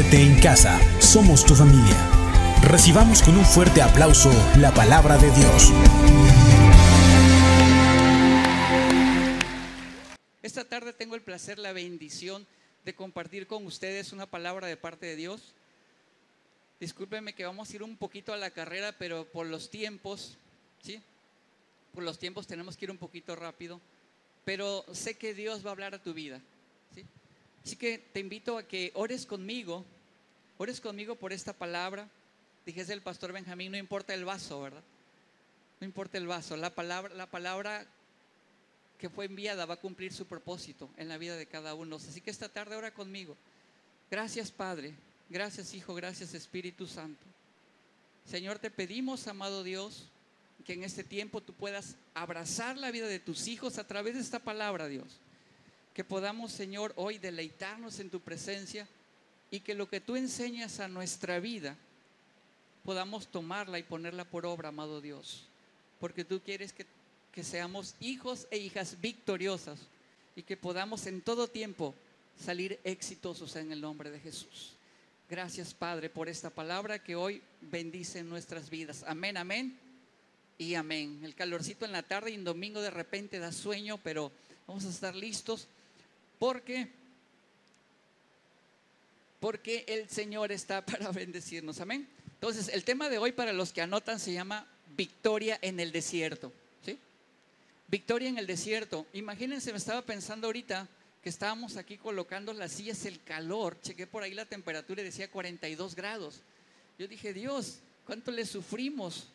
En casa, somos tu familia. Recibamos con un fuerte aplauso la palabra de Dios. Esta tarde tengo el placer, la bendición de compartir con ustedes una palabra de parte de Dios. Discúlpenme que vamos a ir un poquito a la carrera, pero por los tiempos, ¿sí? Por los tiempos tenemos que ir un poquito rápido, pero sé que Dios va a hablar a tu vida. Así que te invito a que ores conmigo, ores conmigo por esta palabra. Dijese el pastor Benjamín, no importa el vaso, ¿verdad? No importa el vaso, la palabra, la palabra que fue enviada va a cumplir su propósito en la vida de cada uno. Así que esta tarde ora conmigo. Gracias Padre, gracias Hijo, gracias Espíritu Santo. Señor, te pedimos, amado Dios, que en este tiempo tú puedas abrazar la vida de tus hijos a través de esta palabra, Dios que podamos, Señor, hoy deleitarnos en tu presencia y que lo que tú enseñas a nuestra vida podamos tomarla y ponerla por obra, amado Dios. Porque tú quieres que, que seamos hijos e hijas victoriosas y que podamos en todo tiempo salir exitosos en el nombre de Jesús. Gracias, Padre, por esta palabra que hoy bendice nuestras vidas. Amén, amén y amén. El calorcito en la tarde y en domingo de repente da sueño, pero vamos a estar listos porque porque el Señor está para bendecirnos. Amén. Entonces, el tema de hoy para los que anotan se llama Victoria en el desierto. ¿sí? Victoria en el desierto. Imagínense, me estaba pensando ahorita que estábamos aquí colocando las sillas, el calor. Chequé por ahí la temperatura y decía 42 grados. Yo dije, Dios, ¿cuánto le sufrimos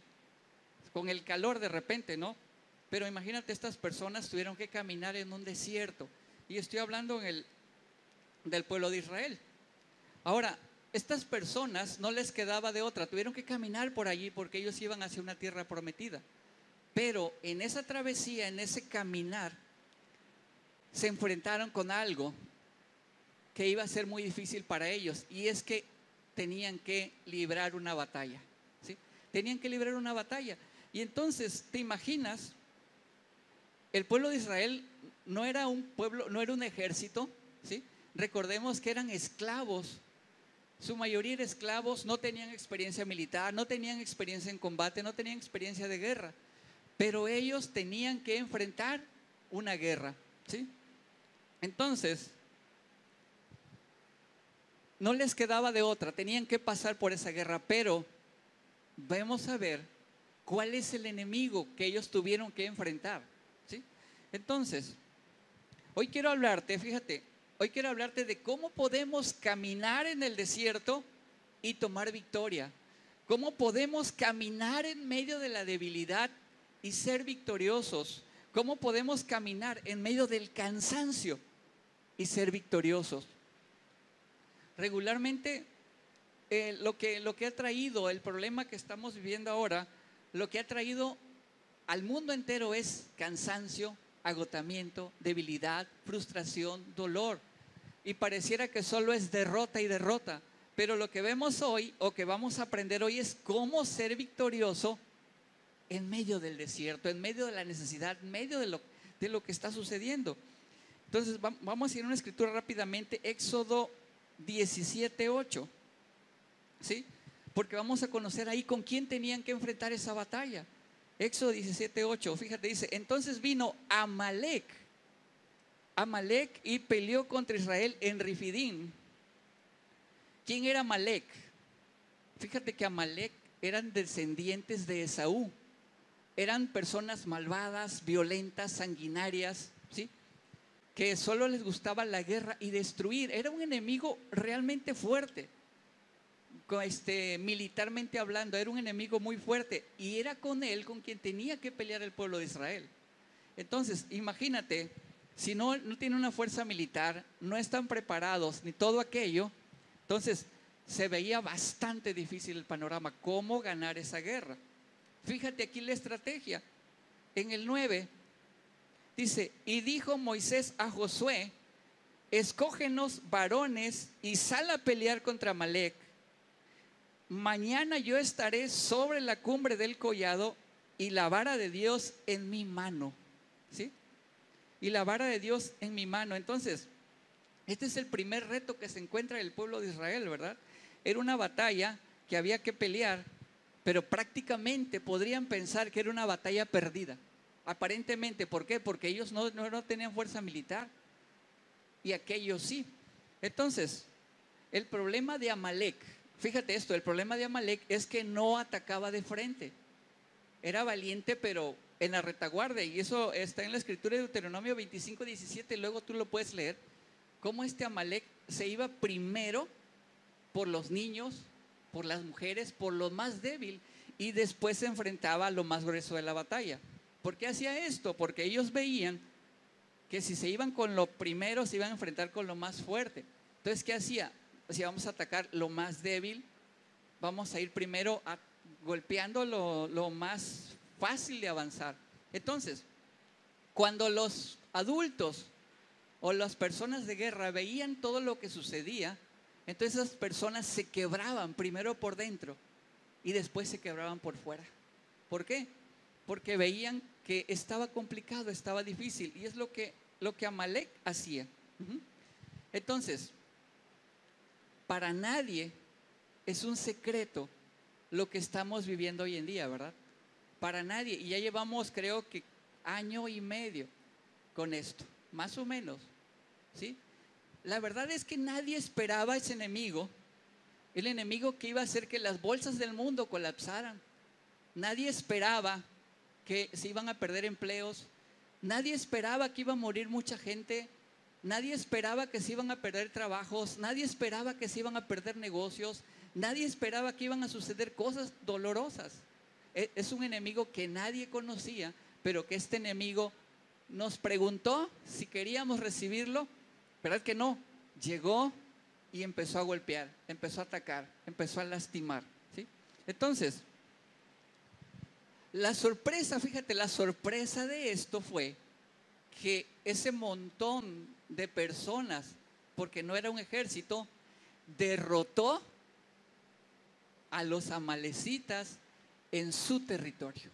con el calor de repente, no? Pero imagínate, estas personas tuvieron que caminar en un desierto. Y estoy hablando del pueblo de Israel. Ahora, estas personas no les quedaba de otra, tuvieron que caminar por allí porque ellos iban hacia una tierra prometida. Pero en esa travesía, en ese caminar, se enfrentaron con algo que iba a ser muy difícil para ellos y es que tenían que librar una batalla. ¿sí? Tenían que librar una batalla. Y entonces, ¿te imaginas? El pueblo de Israel no era un pueblo, no era un ejército, ¿sí? Recordemos que eran esclavos. Su mayoría eran esclavos, no tenían experiencia militar, no tenían experiencia en combate, no tenían experiencia de guerra. Pero ellos tenían que enfrentar una guerra, ¿sí? Entonces, no les quedaba de otra, tenían que pasar por esa guerra, pero vamos a ver cuál es el enemigo que ellos tuvieron que enfrentar, ¿sí? Entonces, Hoy quiero hablarte, fíjate, hoy quiero hablarte de cómo podemos caminar en el desierto y tomar victoria. Cómo podemos caminar en medio de la debilidad y ser victoriosos. Cómo podemos caminar en medio del cansancio y ser victoriosos. Regularmente eh, lo, que, lo que ha traído, el problema que estamos viviendo ahora, lo que ha traído al mundo entero es cansancio, agotamiento, debilidad, frustración, dolor. Y pareciera que solo es derrota y derrota. Pero lo que vemos hoy o que vamos a aprender hoy es cómo ser victorioso en medio del desierto, en medio de la necesidad, en medio de lo, de lo que está sucediendo. Entonces vamos a ir a una escritura rápidamente, Éxodo 17.8. ¿Sí? Porque vamos a conocer ahí con quién tenían que enfrentar esa batalla. Éxodo 17, 8, fíjate, dice, entonces vino Amalek, Amalek y peleó contra Israel en Rifidín. ¿Quién era Amalek? Fíjate que Amalek eran descendientes de Esaú, eran personas malvadas, violentas, sanguinarias, ¿sí? Que solo les gustaba la guerra y destruir. Era un enemigo realmente fuerte este, militarmente hablando, era un enemigo muy fuerte y era con él con quien tenía que pelear el pueblo de Israel. Entonces, imagínate, si no, no tiene una fuerza militar, no están preparados ni todo aquello, entonces se veía bastante difícil el panorama, cómo ganar esa guerra. Fíjate aquí la estrategia. En el 9 dice, y dijo Moisés a Josué, escógenos varones y sal a pelear contra Malek mañana yo estaré sobre la cumbre del collado y la vara de Dios en mi mano. ¿Sí? Y la vara de Dios en mi mano. Entonces, Este es el primer reto que se encuentra el pueblo de Israel, ¿verdad? Era una batalla que había que pelear, pero prácticamente podrían pensar que era una batalla perdida. Aparentemente, ¿por qué? Porque ellos no, no, tenían fuerza militar y aquellos sí. Entonces, el problema de Amalek, fíjate esto, el problema de Amalek es que no atacaba de frente. Era valiente, pero en la retaguardia, y eso está en la escritura de Deuteronomio 25, 17, luego tú lo puedes leer, cómo este Amalek se iba primero por los niños, por las mujeres, por lo más débil, y después se enfrentaba a lo más grueso de la batalla. ¿Por qué hacía esto? Porque ellos veían que si se iban con lo primero, se iban a enfrentar con lo más fuerte. Entonces, ¿qué hacía? Si vamos a atacar lo más débil, vamos a ir primero golpeando lo, lo más fácil de avanzar. Entonces, cuando los adultos o las personas de guerra veían todo lo que sucedía, entonces esas personas se quebraban primero por dentro y después se quebraban por fuera. ¿Por qué? Porque veían que estaba complicado, estaba difícil. Y es lo que, lo que Amalek hacía. Entonces, para nadie es un secreto lo que estamos viviendo hoy en día, ¿verdad? Para nadie. Y ya llevamos, creo que, año y medio con esto, más o menos. ¿Sí? La verdad es que nadie esperaba ese enemigo, el enemigo que iba a hacer que las bolsas del mundo colapsaran. Nadie esperaba que se iban a perder empleos. Nadie esperaba que iba a morir mucha gente. Nadie esperaba que se iban a perder trabajos. Nadie esperaba que se iban a perder negocios. Nadie esperaba que iban a suceder cosas dolorosas. E, es un enemigo que nadie conocía, pero que este enemigo nos preguntó si queríamos recibirlo. ¿Verdad que no? Llegó y empezó a golpear, empezó a atacar, empezó a lastimar. ¿sí? Entonces, la sorpresa, fíjate, la sorpresa de esto fue que ese montón de personas, porque no era un ejército, derrotó a los amalecitas en su territorio.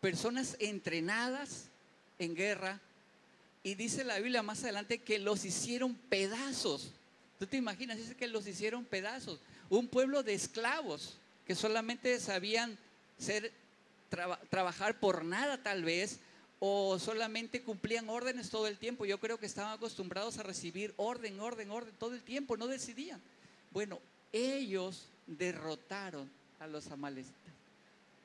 Personas entrenadas en guerra, y dice la Biblia más adelante que los hicieron pedazos. ¿Tú te imaginas? Dice que los hicieron pedazos. Un pueblo de esclavos que solamente sabían ser, trabajar por nada tal vez, o solamente cumplían órdenes todo el tiempo. Yo creo que estaban acostumbrados a recibir orden, orden, orden todo el tiempo, no decidían. Bueno, ellos derrotaron a los amalecitas.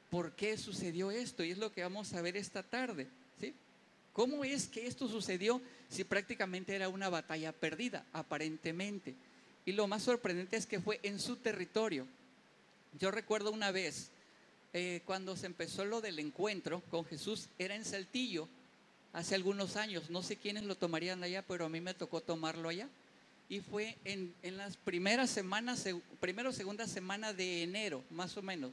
¿Por qué sucedió esto? Y es lo que vamos a ver esta tarde. ¿sí? ¿Cómo es que esto sucedió si prácticamente era una batalla perdida, aparentemente? Y lo más sorprendente es que fue en su territorio. Yo recuerdo una vez eh, cuando se empezó lo del encuentro con Jesús, era en Saltillo, hace algunos años. No sé quiénes lo tomarían allá, pero a mí me tocó tomarlo allá. Y fue en, las primeras semanas, primero o segunda semana de enero, más o menos.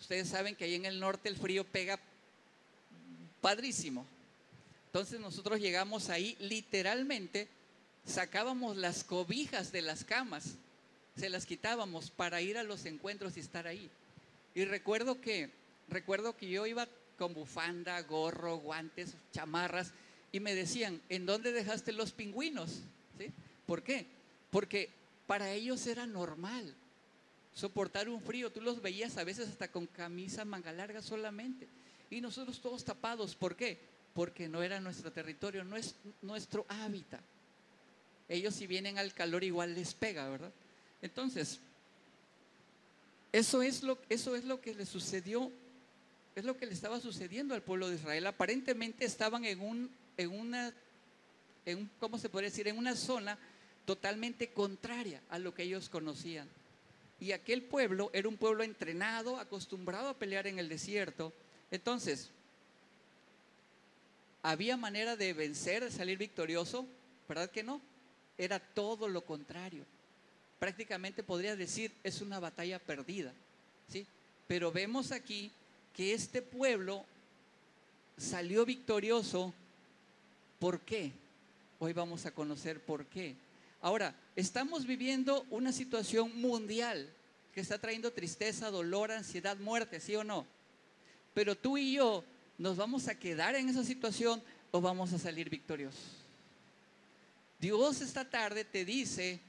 Ustedes saben que ahí en el norte el frío pega padrísimo. Entonces nosotros llegamos ahí, literalmente sacábamos las cobijas de las camas, se las quitábamos para ir a los encuentros y estar ahí. Y recuerdo que, recuerdo que yo iba con bufanda, gorro, guantes, chamarras, y me decían, ¿en dónde dejaste los pingüinos? ¿Sí? ¿Por qué? Porque para ellos era normal soportar un frío. Tú los veías a veces hasta con camisa manga larga solamente. Y nosotros todos tapados. ¿Por qué? Porque no era nuestro territorio, no es nuestro hábitat. Ellos si vienen al calor igual les pega, ¿verdad? Entonces, eso es lo, eso es lo que le sucedió, es lo que le estaba sucediendo al pueblo de Israel. Aparentemente estaban en un, en una, en, ¿cómo se podría decir? En una zona totalmente contraria a lo que ellos conocían. Y aquel pueblo era un pueblo entrenado, acostumbrado a pelear en el desierto. Entonces, ¿había manera de vencer, de salir victorioso? ¿Verdad que no? Era todo lo contrario prácticamente podría decir es una batalla perdida. ¿sí? Pero vemos aquí que este pueblo salió victorioso. ¿Por qué? Hoy vamos a conocer por qué. Ahora, estamos viviendo una situación mundial que está trayendo tristeza, dolor, ansiedad, muerte, ¿sí o no? Pero tú y yo nos vamos a quedar en esa situación o vamos a salir victoriosos. Dios esta tarde te dice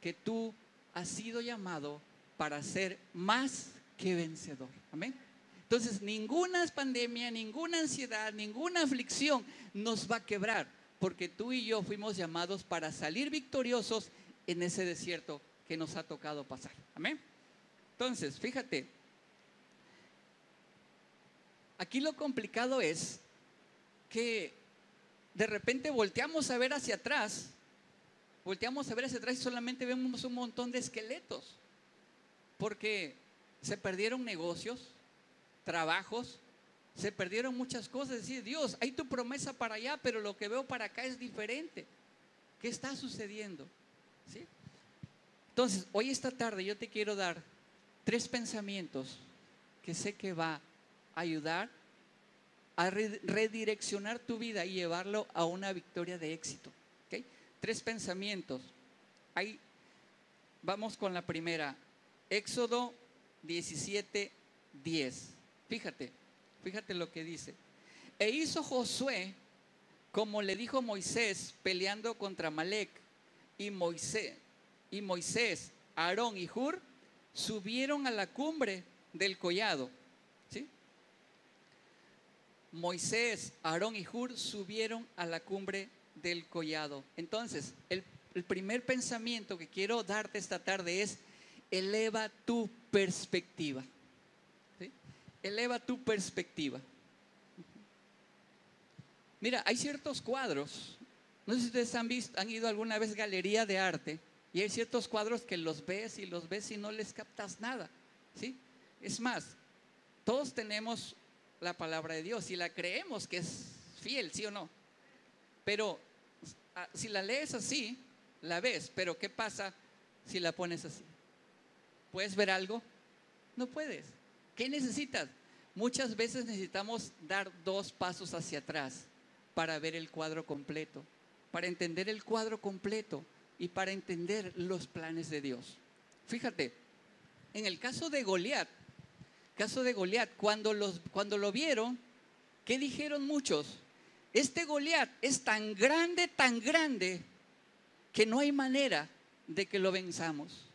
que tú has sido llamado para ser más que vencedor. Amén. Entonces, ninguna pandemia, ninguna ansiedad, ninguna aflicción nos va a quebrar, porque tú y yo fuimos llamados para salir victoriosos en ese desierto que nos ha tocado pasar. Amén. Entonces, fíjate, aquí lo complicado es que de repente volteamos a ver hacia atrás, volteamos a ver hacia atrás y solamente vemos un montón de esqueletos, porque se perdieron negocios, trabajos, se perdieron muchas cosas. Decir, Dios, hay tu promesa para allá, pero lo que veo para acá es diferente. ¿Qué está sucediendo? ¿Sí? Entonces, hoy esta tarde yo te quiero dar tres pensamientos que sé que va a ayudar a redireccionar tu vida y llevarlo a una victoria de éxito. Tres pensamientos. Ahí vamos con la primera. Éxodo 17, 10. Fíjate, fíjate lo que dice. E hizo Josué como le dijo Moisés peleando contra Malek y Moisés y Moisés, Aarón y Hur subieron a la cumbre del collado. ¿sí? Moisés, Aarón y Hur subieron a la cumbre del collado. Entonces, el, primer pensamiento que quiero darte esta tarde es, eleva tu perspectiva. Eleva tu perspectiva. Mira, hay ciertos cuadros. No sé si ustedes han visto, han ido alguna vez galería de arte y hay ciertos cuadros que los ves y los ves y no les captas nada. ¿sí? Es más, todos tenemos la palabra de Dios y la creemos que es fiel, ¿sí o no? Pero ah, si la lees así, la ves, pero ¿qué pasa si la pones así? ¿Puedes ver algo? No puedes. ¿Qué necesitas? Muchas veces necesitamos dar dos pasos hacia atrás para ver el cuadro completo, para entender el cuadro completo y para entender los planes de Dios. Fíjate, en el caso de Goliat, caso de Goliat, cuando, cuando lo vieron, ¿qué dijeron muchos? Este Goliat es tan grande, tan grande, que no hay manera de que lo venzamos.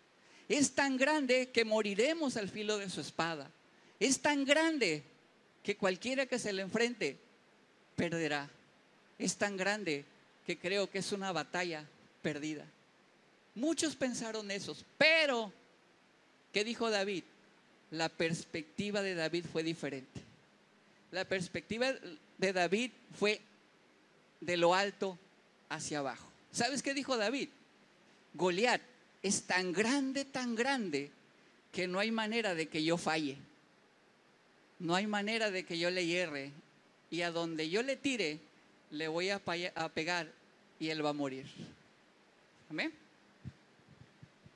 Es tan grande que moriremos al filo de su espada. Es tan grande que cualquiera que se le enfrente perderá. Es tan grande que creo que es una batalla perdida. Muchos pensaron eso, pero ¿qué dijo David? La perspectiva de David fue diferente. La perspectiva de David fue de lo alto hacia abajo. ¿Sabes qué dijo David? Goliat es tan grande, tan grande, que no hay manera de que yo falle. No hay manera de que yo le hierre. Y a donde yo le tire, le voy a, pegar y él va a morir. Amén.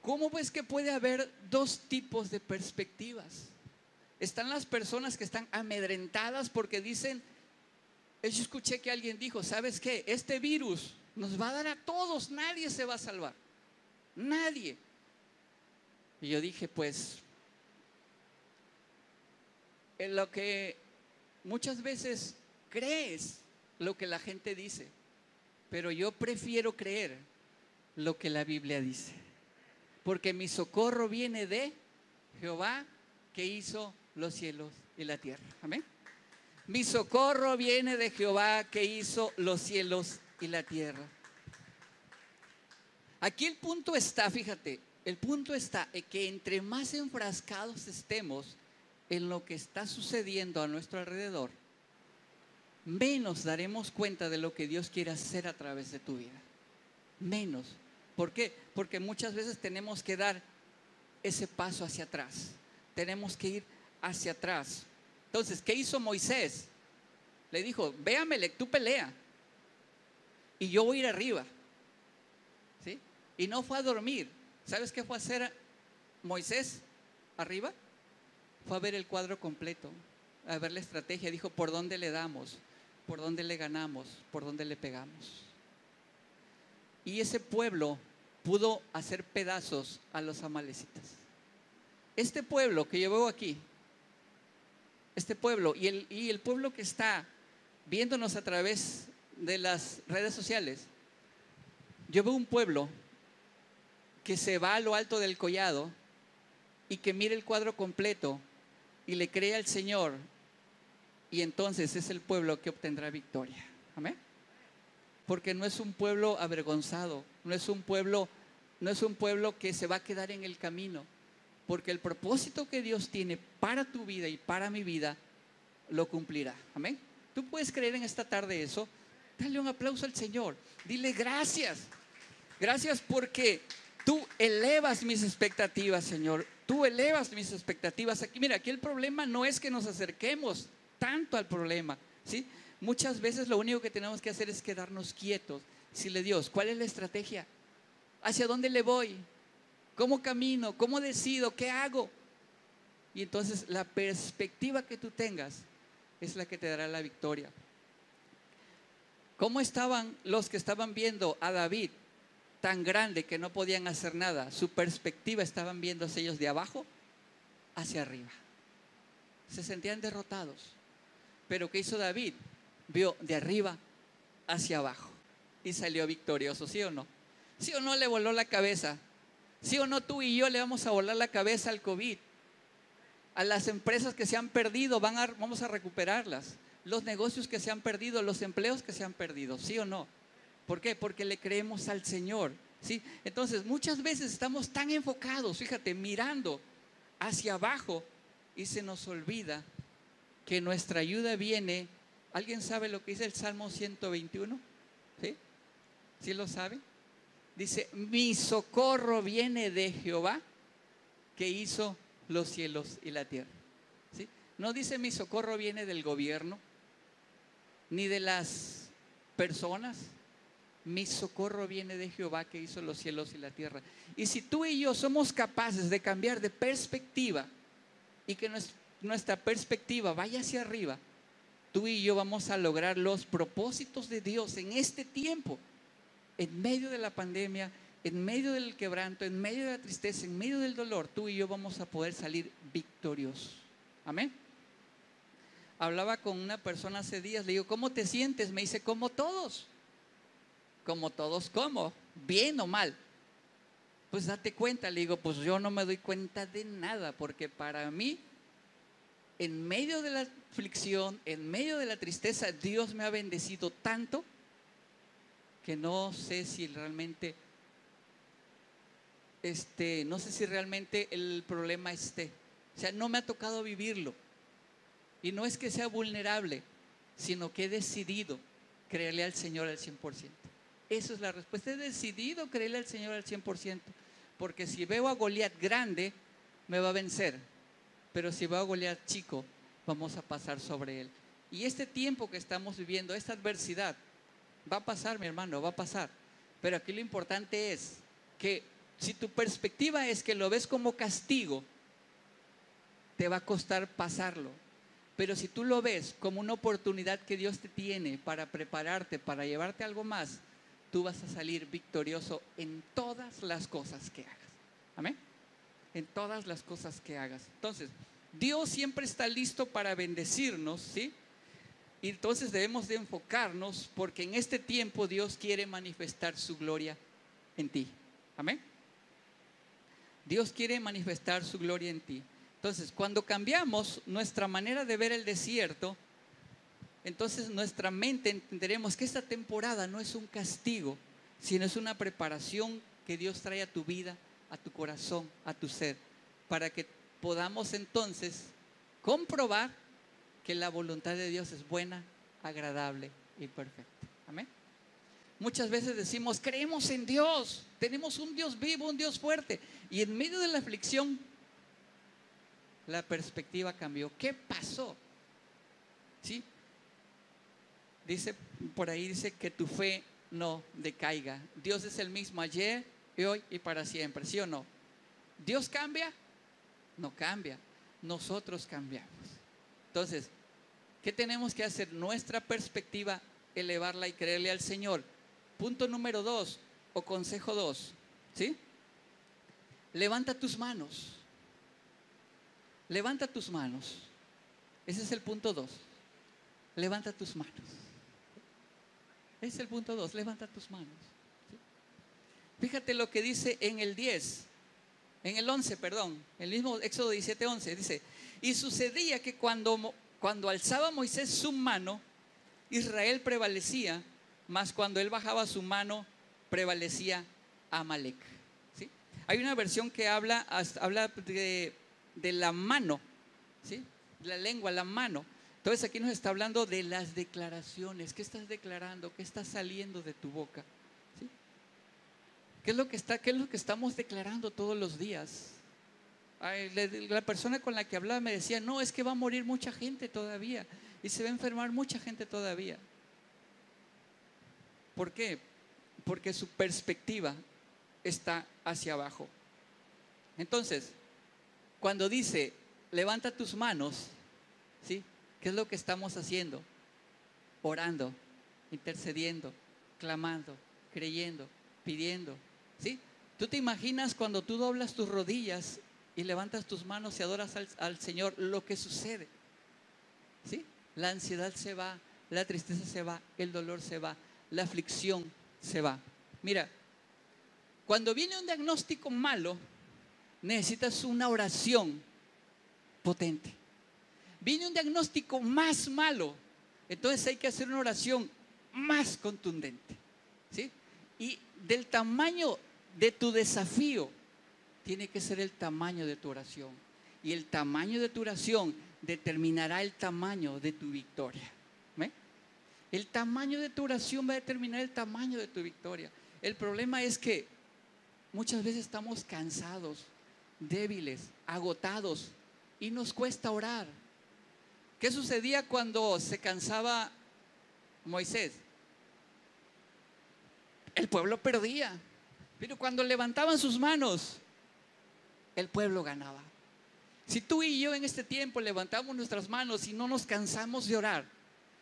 ¿Cómo pues que puede haber dos tipos de perspectivas? Están las personas que están amedrentadas porque dicen, yo escuché que alguien dijo, ¿sabes qué? Este virus nos va a dar a todos, nadie se va a salvar. Nadie. Y yo dije, pues, en lo que muchas veces crees lo que la gente dice, pero yo prefiero creer lo que la Biblia dice. Porque mi socorro viene de Jehová que hizo los cielos y la tierra. Amén. Mi socorro viene de Jehová que hizo los cielos y la tierra. Aquí el punto está, fíjate, el punto está en que entre más enfrascados estemos en lo que está sucediendo a nuestro alrededor, menos daremos cuenta de lo que Dios quiere hacer a través de tu vida. Menos. ¿Por qué? Porque muchas veces tenemos que dar ese paso hacia atrás. Tenemos que ir hacia atrás. Entonces, ¿qué hizo Moisés? Le dijo, véamele, tú pelea. Y yo voy a ir arriba y no fue a dormir. ¿Sabes qué fue a hacer Moisés arriba? Fue a ver el cuadro completo, a ver la estrategia. Dijo, ¿por dónde le damos? ¿Por dónde le ganamos? ¿Por dónde le pegamos? Y ese pueblo pudo hacer pedazos a los amalecitas. Este pueblo que yo veo aquí, este pueblo y el, y el pueblo que está viéndonos a través de las redes sociales, Yo veo un pueblo que se va a lo alto del collado y que mire el cuadro completo y le cree al Señor y entonces es el pueblo que obtendrá victoria. Amén. Porque no es un pueblo avergonzado, no es un pueblo no es un pueblo que se va a quedar en el camino, porque el propósito que Dios tiene para tu vida y para mi vida lo cumplirá. Amén. ¿Tú puedes creer en esta tarde eso? Dale un aplauso al Señor. Dile gracias. Gracias porque tú elevas mis expectativas, Señor. Tú elevas mis expectativas. Aquí, mira, aquí el problema no es que nos acerquemos tanto al problema, ¿sí? Muchas veces lo único que tenemos que hacer es quedarnos quietos. le Dios, ¿cuál es la estrategia? ¿Hacia dónde le voy? ¿Cómo camino? ¿Cómo decido? ¿Qué hago? Y entonces la perspectiva que tú tengas es la que te dará la victoria. ¿Cómo estaban los que estaban viendo a David tan grande que no podían hacer nada? Su perspectiva estaban viendo ellos de abajo hacia arriba. Se sentían derrotados. Pero ¿qué hizo David? Vio de arriba hacia abajo y salió victorioso, ¿sí o no? ¿Sí o no le voló la cabeza? ¿Sí o no tú y yo le vamos a volar la cabeza al COVID? A las empresas que se han perdido, vamos a recuperarlas. Los negocios que se han perdido, los empleos que se han perdido, ¿sí o no? ¿Por qué? Porque le creemos al Señor. ¿sí? Entonces, muchas veces estamos tan enfocados, fíjate, mirando hacia abajo y se nos olvida que nuestra ayuda viene. ¿Alguien sabe lo que dice el Salmo 121? ¿Sí? ¿Sí lo sabe? Dice, mi socorro viene de Jehová que hizo los cielos y la tierra. ¿Sí? No dice mi socorro viene del gobierno, ni de las personas. Mi socorro viene de Jehová que hizo los cielos y la tierra. Y si tú y yo somos capaces de cambiar de perspectiva y que nuestra perspectiva vaya hacia arriba, tú y yo vamos a lograr los propósitos de Dios en este tiempo en medio de la pandemia, en medio del quebranto, en medio de la tristeza, en medio del dolor, tú y yo vamos a poder salir victoriosos. Amén. Hablaba con una persona hace días, le digo, ¿cómo te sientes? Me dice, como todos. Como todos, ¿cómo? ¿Bien o mal? Pues date cuenta, le digo, pues yo no me doy cuenta de nada, porque para mí, en medio de la aflicción, en medio de la tristeza, Dios me ha bendecido tanto que no sé si realmente, este, no sé si realmente el problema esté. O sea, no me ha tocado vivirlo. Y no es que sea vulnerable, sino que he decidido creerle al Señor al 100%. Esa es la respuesta. He decidido creerle al Señor al 100%. Porque si veo a Goliat grande, me va a vencer. Pero si veo a Goliat chico, vamos a pasar sobre él. Y este tiempo que estamos viviendo, esta adversidad, Va a pasar, mi hermano, va a pasar. Pero aquí lo importante es que si tu perspectiva es que lo ves como castigo, te va a costar pasarlo. Pero si tú lo ves como una oportunidad que Dios te tiene para prepararte, para llevarte algo más, tú vas a salir victorioso en todas las cosas que hagas. Amén. En todas las cosas que hagas. Entonces, Dios siempre está listo para bendecirnos, ¿sí? Y entonces debemos de enfocarnos porque en este tiempo Dios quiere manifestar su gloria en ti. Amén. Dios quiere manifestar su gloria en ti. Entonces, cuando cambiamos nuestra manera de ver el desierto, entonces nuestra mente entenderemos que esta temporada no es un castigo, sino es una preparación que Dios trae a tu vida, a tu corazón, a tu ser, para que podamos entonces comprobar que la voluntad de Dios es buena, agradable y perfecta. Amén. Muchas veces decimos, creemos en Dios, tenemos un Dios vivo, un Dios fuerte. Y en medio de la aflicción, la perspectiva cambió. ¿Qué pasó? ¿Sí? Dice, por ahí dice que tu fe no decaiga. Dios es el mismo ayer, y hoy y para siempre, ¿sí o no? ¿Dios cambia? No cambia. Nosotros cambiamos. Entonces, ¿qué tenemos que hacer? Nuestra perspectiva, elevarla y creerle al Señor. Punto número dos, o consejo dos, ¿sí? Levanta tus manos. Levanta tus manos. Ese es el punto dos. Levanta tus manos. Ese es el punto dos. Levanta tus manos. Fíjate lo que dice en el 10, en el 11, perdón, el mismo Éxodo 17, 11, dice, y sucedía que cuando, cuando alzaba Moisés su mano, Israel prevalecía, mas cuando él bajaba su mano, prevalecía Amalek. ¿sí? Hay una versión que habla, habla de, de la mano, ¿sí? la lengua, la mano. Entonces aquí nos está hablando de las declaraciones. ¿Qué estás declarando? ¿Qué está saliendo de tu boca? ¿Qué es lo que está, qué es lo que estamos declarando todos los días? La persona con la que hablaba me decía, no, es que va a morir mucha gente todavía y se va a enfermar mucha gente todavía. ¿Por qué? Porque su perspectiva está hacia abajo. Entonces, cuando dice, levanta tus manos, ¿sí? ¿Qué es lo que estamos haciendo? Orando, intercediendo, clamando, creyendo, pidiendo, ¿sí? Tú te imaginas cuando tú doblas tus rodillas y levantas tus manos y adoras al, al, Señor, lo que sucede. ¿Sí? La ansiedad se va, la tristeza se va, el dolor se va, la aflicción se va. Mira, cuando viene un diagnóstico malo, necesitas una oración potente. Viene un diagnóstico más malo, entonces hay que hacer una oración más contundente. ¿sí? Y del tamaño de tu desafío, tiene que ser el tamaño de tu oración. Y el tamaño de tu oración determinará el tamaño de tu victoria. El tamaño de tu oración va a determinar el tamaño de tu victoria. El problema es que muchas veces estamos cansados, débiles, agotados y nos cuesta orar. ¿Qué sucedía cuando se cansaba Moisés? El pueblo perdía. Pero cuando levantaban sus manos, el pueblo ganaba. Si tú y yo en este tiempo levantamos nuestras manos y no nos cansamos de orar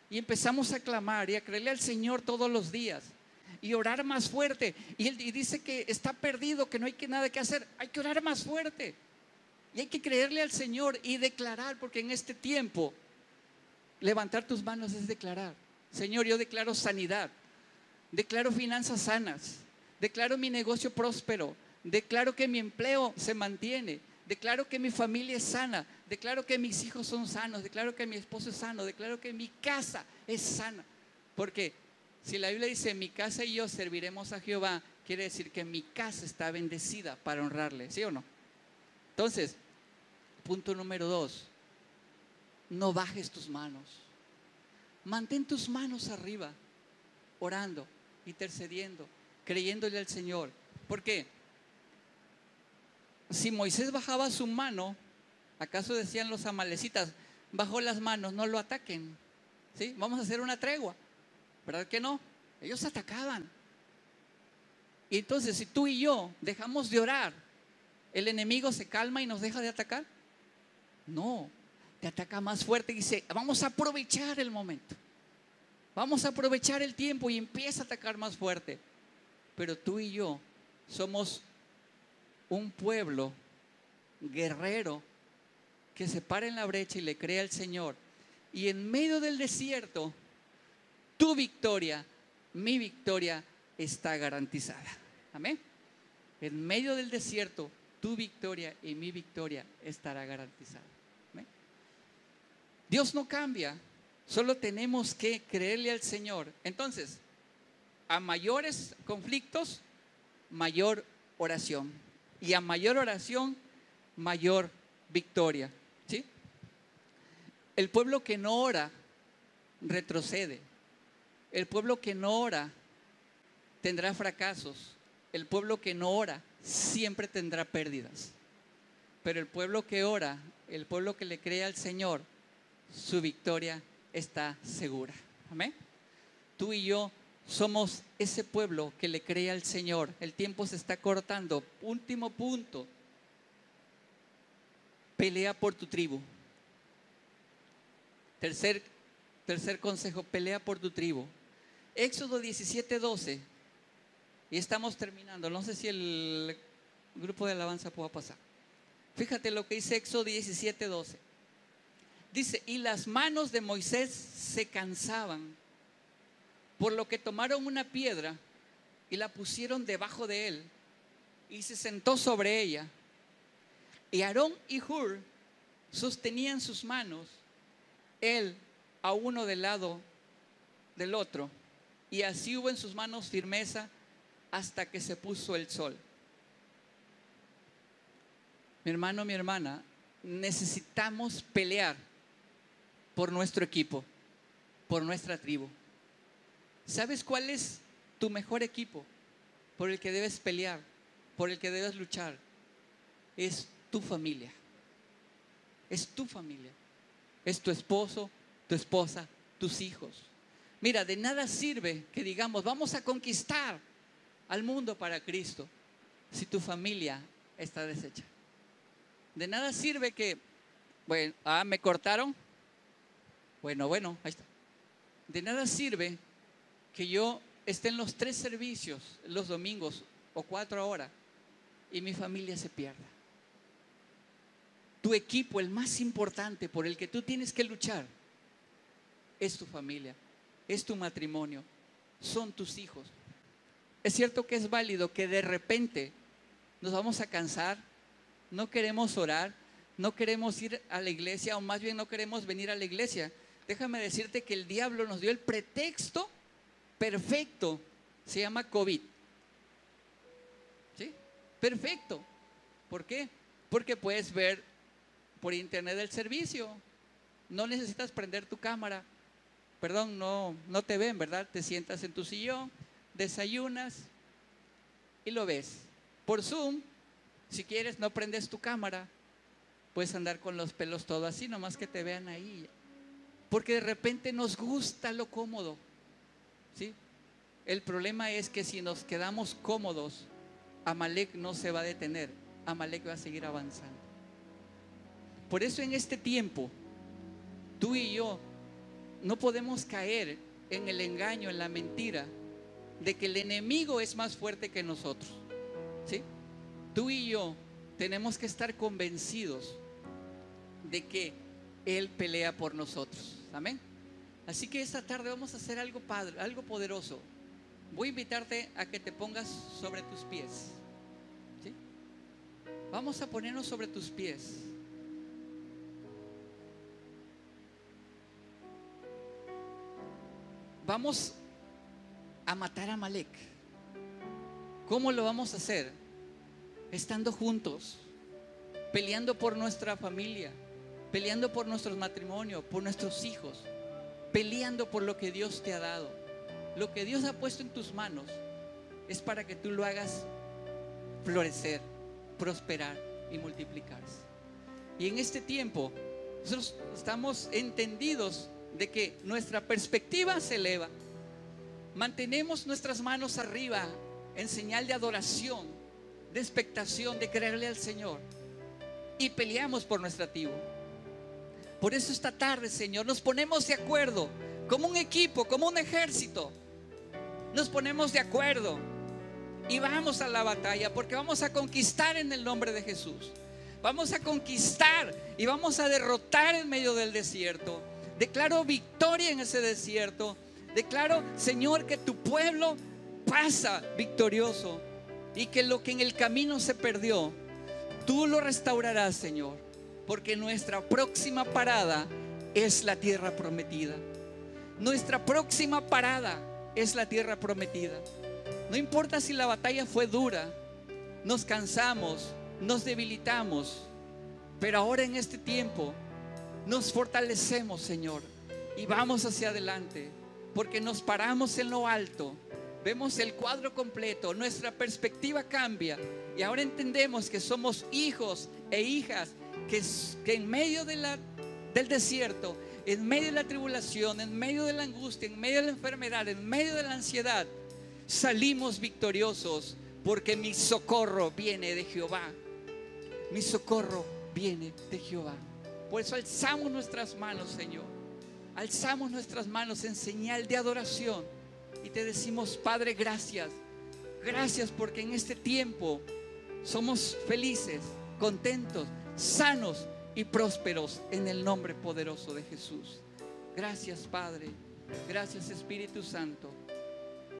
y empezamos a clamar y a creerle al Señor todos los días y orar más fuerte y él dice que está perdido, que no hay que nada que hacer, hay que orar más fuerte y hay que creerle al Señor y declarar porque en este tiempo levantar tus manos es declarar, Señor, yo declaro sanidad, declaro finanzas sanas, declaro mi negocio próspero, Declaro que mi empleo se mantiene. Declaro que mi familia es sana. Declaro que mis hijos son sanos. Declaro que mi esposo es sano. Declaro que mi casa es sana. Porque si la Biblia dice mi casa y yo serviremos a Jehová, quiere decir que mi casa está bendecida para honrarle. ¿Sí o no? Entonces, punto número dos. No bajes tus manos. Mantén tus manos arriba, orando, intercediendo, creyéndole al Señor. ¿Por qué? Si Moisés bajaba su mano, ¿acaso decían los amalecitas, bajó las manos, no lo ataquen? ¿Sí? Vamos a hacer una tregua. ¿Verdad que no? Ellos atacaban. Y entonces, si tú y yo dejamos de orar, ¿el enemigo se calma y nos deja de atacar? No, te ataca más fuerte y dice, vamos a aprovechar el momento. Vamos a aprovechar el tiempo y empieza a atacar más fuerte. Pero tú y yo somos un pueblo guerrero que se para en la brecha y le crea al Señor. Y en medio del desierto, tu victoria, mi victoria está garantizada. Amén. En medio del desierto, tu victoria y mi victoria estará garantizada. Dios no cambia, solo tenemos que creerle al Señor. Entonces, a mayores conflictos, mayor oración. Y a mayor oración, mayor victoria. ¿Sí? El pueblo que no ora retrocede. El pueblo que no ora tendrá fracasos. El pueblo que no ora siempre tendrá pérdidas. Pero el pueblo que ora, el pueblo que le cree al Señor, su victoria está segura. Amén. Tú y yo somos ese pueblo que le cree al Señor. El tiempo se está cortando. Último punto. Pelea por tu tribu. Tercer, tercer consejo, pelea por tu tribu. Éxodo 17, 12. Y estamos terminando. No sé si el grupo de alabanza pueda pasar. Fíjate lo que dice Éxodo 17, 12. Dice, y las manos de Moisés se cansaban por lo que tomaron una piedra y la pusieron debajo de él y se sentó sobre ella. Y Aarón y Hur sostenían sus manos, él a uno del lado del otro, y así hubo en sus manos firmeza hasta que se puso el sol. Mi hermano, mi hermana, necesitamos pelear por nuestro equipo, por nuestra tribu. ¿Sabes cuál es tu mejor equipo por el que debes pelear, por el que debes luchar? Es tu familia. Es tu familia. Es tu esposo, tu esposa, tus hijos. Mira, de nada sirve que digamos, vamos a conquistar al mundo para Cristo si tu familia está deshecha. De nada sirve que, bueno, ah, me cortaron. Bueno, bueno, ahí está. De nada sirve que yo esté en los tres servicios los domingos o cuatro horas y mi familia se pierda. Tu equipo, el más importante por el que tú tienes que luchar, es tu familia, es tu matrimonio, son tus hijos. Es cierto que es válido que de repente nos vamos a cansar, no queremos orar, no queremos ir a la iglesia o más bien no queremos venir a la iglesia. Déjame decirte que el diablo nos dio el pretexto perfecto, se llama COVID. ¿Sí? Perfecto. ¿Por qué? Porque puedes ver por internet el servicio. No necesitas prender tu cámara. Perdón, no, no te ven, ¿verdad? Te sientas en tu sillón, desayunas y lo ves. Por Zoom si quieres, no prendes tu cámara. Puedes andar con los pelos todo así, nomás que te vean ahí. Porque de repente nos gusta lo cómodo. ¿Sí? El problema es que si nos quedamos cómodos, Amalek no se va a detener. Amalek va a seguir avanzando. Por eso en este tiempo, tú y yo no podemos caer en el engaño, en la mentira, de que el enemigo es más fuerte que nosotros. ¿Sí? tú y yo tenemos que estar convencidos de que Él pelea por nosotros. Amén. Así que esta tarde vamos a hacer algo padre, algo poderoso. Voy a invitarte a que te pongas sobre tus pies. Vamos a ponernos sobre tus pies. Vamos a matar a Malek. ¿Cómo lo vamos a hacer? estando juntos, peleando por nuestra familia, peleando por nuestro matrimonio, por nuestros hijos, peleando por lo que Dios te ha dado. Lo que Dios ha puesto en tus manos es para que tú lo hagas florecer, prosperar y multiplicarse. Y en este tiempo, nosotros estamos entendidos de que nuestra perspectiva se eleva. Mantenemos nuestras manos arriba en señal de adoración de expectación, de creerle al Señor. Y peleamos por nuestra tribu. Por eso esta tarde, Señor, nos ponemos de acuerdo, como un equipo, como un ejército. Nos ponemos de acuerdo y vamos a la batalla porque vamos a conquistar en el nombre de Jesús. Vamos a conquistar y vamos a derrotar en medio del desierto. Declaro victoria en ese desierto. Declaro, Señor, que tu pueblo pasa victorioso y que lo que en el camino se perdió, tú lo restaurarás, Señor, porque nuestra próxima parada es la tierra prometida. Nuestra próxima parada es la tierra prometida. No importa si la batalla fue dura, nos cansamos, nos debilitamos, pero ahora en este tiempo nos fortalecemos, Señor, y vamos hacia adelante, porque nos paramos en lo alto vemos el cuadro completo, nuestra perspectiva cambia y ahora entendemos que somos hijos e hijas que, que en medio del desierto, en medio de la tribulación, en medio de la angustia, en medio de la enfermedad, en medio de la ansiedad, salimos victoriosos porque mi socorro viene de Jehová. Mi socorro viene de Jehová. Por eso alzamos nuestras manos, Señor. Alzamos nuestras manos en señal de adoración y te decimos, Padre, gracias. Gracias porque en este tiempo somos felices, contentos, sanos y prósperos en el nombre poderoso de Jesús. Gracias, Padre. Gracias, Espíritu Santo.